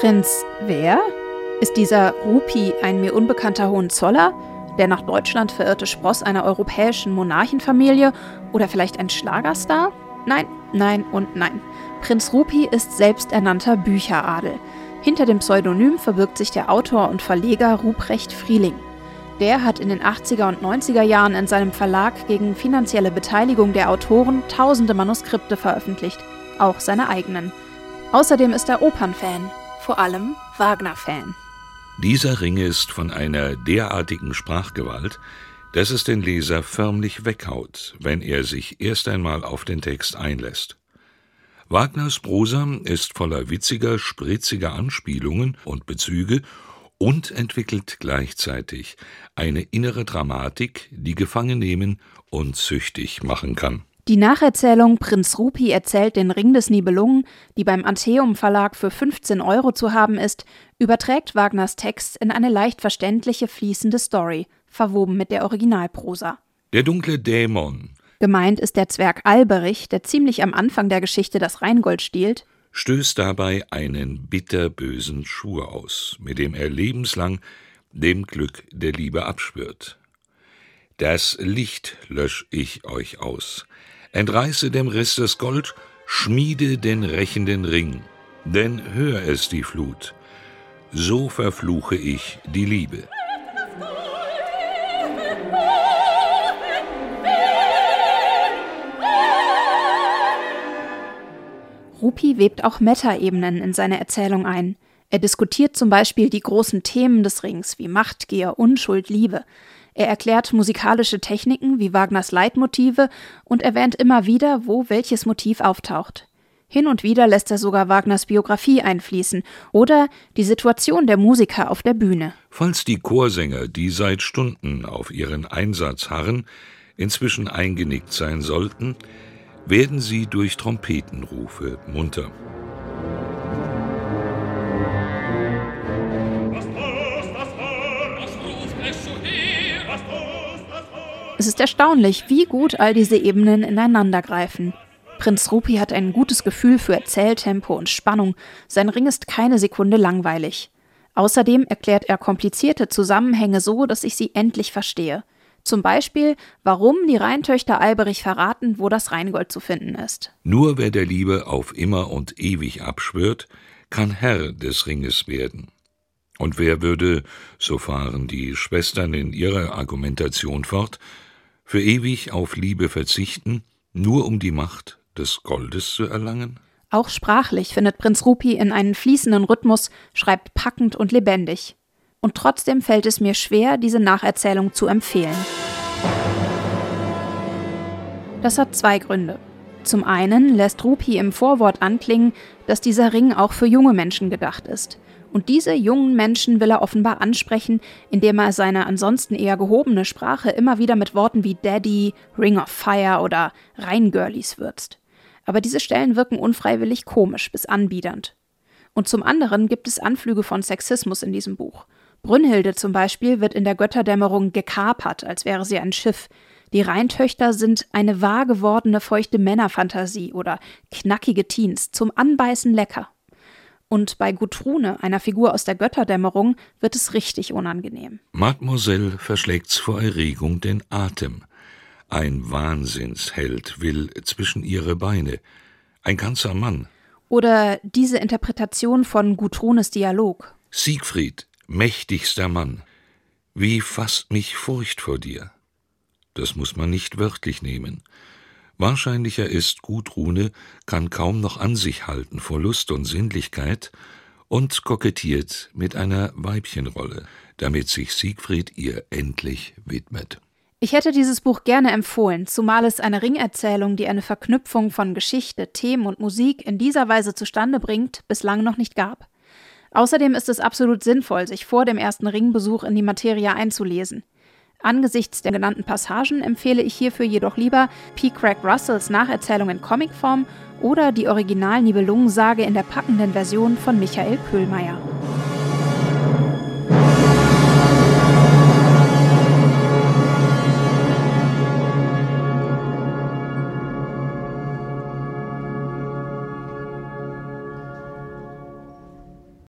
Prinz wer? Ist dieser Rupi ein mir unbekannter Hohenzoller, der nach Deutschland verirrte Spross einer europäischen Monarchenfamilie oder vielleicht ein Schlagerstar? Nein, nein und nein. Prinz Rupi ist selbsternannter Bücheradel. Hinter dem Pseudonym verbirgt sich der Autor und Verleger Ruprecht Frieling. Der hat in den 80er und 90er Jahren in seinem Verlag gegen finanzielle Beteiligung der Autoren tausende Manuskripte veröffentlicht, auch seine eigenen. Außerdem ist er Opernfan, vor allem Wagner-Fan. Dieser Ring ist von einer derartigen Sprachgewalt, dass es den Leser förmlich weghaut, wenn er sich erst einmal auf den Text einlässt. Wagners Prosa ist voller witziger, spritziger Anspielungen und Bezüge und entwickelt gleichzeitig eine innere Dramatik, die gefangen nehmen und süchtig machen kann. Die Nacherzählung Prinz Rupi erzählt den Ring des Nibelungen, die beim Antheum Verlag für 15 Euro zu haben ist, überträgt Wagners Text in eine leicht verständliche, fließende Story, verwoben mit der Originalprosa. Der dunkle Dämon. Gemeint ist der Zwerg Alberich, der ziemlich am Anfang der Geschichte das Rheingold stiehlt, stößt dabei einen bitterbösen Schwur aus, mit dem er lebenslang dem Glück der Liebe abschwört. Das Licht lösch ich euch aus, entreiße dem Riss das Gold, schmiede den rächenden Ring, denn hör es die Flut, so verfluche ich die Liebe. Rupi webt auch Metaebenen in seine Erzählung ein. Er diskutiert zum Beispiel die großen Themen des Rings wie Machtgier, Unschuld, Liebe. Er erklärt musikalische Techniken wie Wagners Leitmotive und erwähnt immer wieder, wo welches Motiv auftaucht. Hin und wieder lässt er sogar Wagners Biografie einfließen oder die Situation der Musiker auf der Bühne. Falls die Chorsänger, die seit Stunden auf ihren Einsatz harren, inzwischen eingenickt sein sollten, werden sie durch Trompetenrufe munter. Es ist erstaunlich, wie gut all diese Ebenen ineinandergreifen. Prinz Rupi hat ein gutes Gefühl für Erzähltempo und Spannung. Sein Ring ist keine Sekunde langweilig. Außerdem erklärt er komplizierte Zusammenhänge so, dass ich sie endlich verstehe. Zum Beispiel, warum die Rheintöchter Alberich verraten, wo das Rheingold zu finden ist. Nur wer der Liebe auf immer und ewig abschwört, kann Herr des Ringes werden. Und wer würde, so fahren die Schwestern in ihrer Argumentation fort, für ewig auf Liebe verzichten, nur um die Macht des Goldes zu erlangen? Auch sprachlich findet Prinz Rupi in einen fließenden Rhythmus, schreibt packend und lebendig und trotzdem fällt es mir schwer, diese Nacherzählung zu empfehlen. Das hat zwei Gründe. Zum einen lässt Rupi im Vorwort anklingen, dass dieser Ring auch für junge Menschen gedacht ist. Und diese jungen Menschen will er offenbar ansprechen, indem er seine ansonsten eher gehobene Sprache immer wieder mit Worten wie Daddy, Ring of Fire oder Rheingirlies würzt. Aber diese Stellen wirken unfreiwillig komisch bis anbiedernd. Und zum anderen gibt es Anflüge von Sexismus in diesem Buch. Brünnhilde zum Beispiel wird in der Götterdämmerung gekapert, als wäre sie ein Schiff. Die Rheintöchter sind eine wahr gewordene feuchte Männerfantasie oder knackige Teens, zum Anbeißen lecker. Und bei Gutrune, einer Figur aus der Götterdämmerung, wird es richtig unangenehm. Mademoiselle verschlägt's vor Erregung den Atem. Ein Wahnsinnsheld will zwischen ihre Beine. Ein ganzer Mann. Oder diese Interpretation von Gutrunes Dialog. Siegfried, mächtigster Mann, wie fasst mich Furcht vor dir? Das muss man nicht wörtlich nehmen. Wahrscheinlicher ist, Gudrune kann kaum noch an sich halten vor Lust und Sinnlichkeit und kokettiert mit einer Weibchenrolle, damit sich Siegfried ihr endlich widmet. Ich hätte dieses Buch gerne empfohlen, zumal es eine Ringerzählung, die eine Verknüpfung von Geschichte, Themen und Musik in dieser Weise zustande bringt, bislang noch nicht gab. Außerdem ist es absolut sinnvoll, sich vor dem ersten Ringbesuch in die Materie einzulesen. Angesichts der genannten Passagen empfehle ich hierfür jedoch lieber P. Craig Russells Nacherzählung in Comicform oder die Original-Nibelungensage in der packenden Version von Michael Köhlmeier.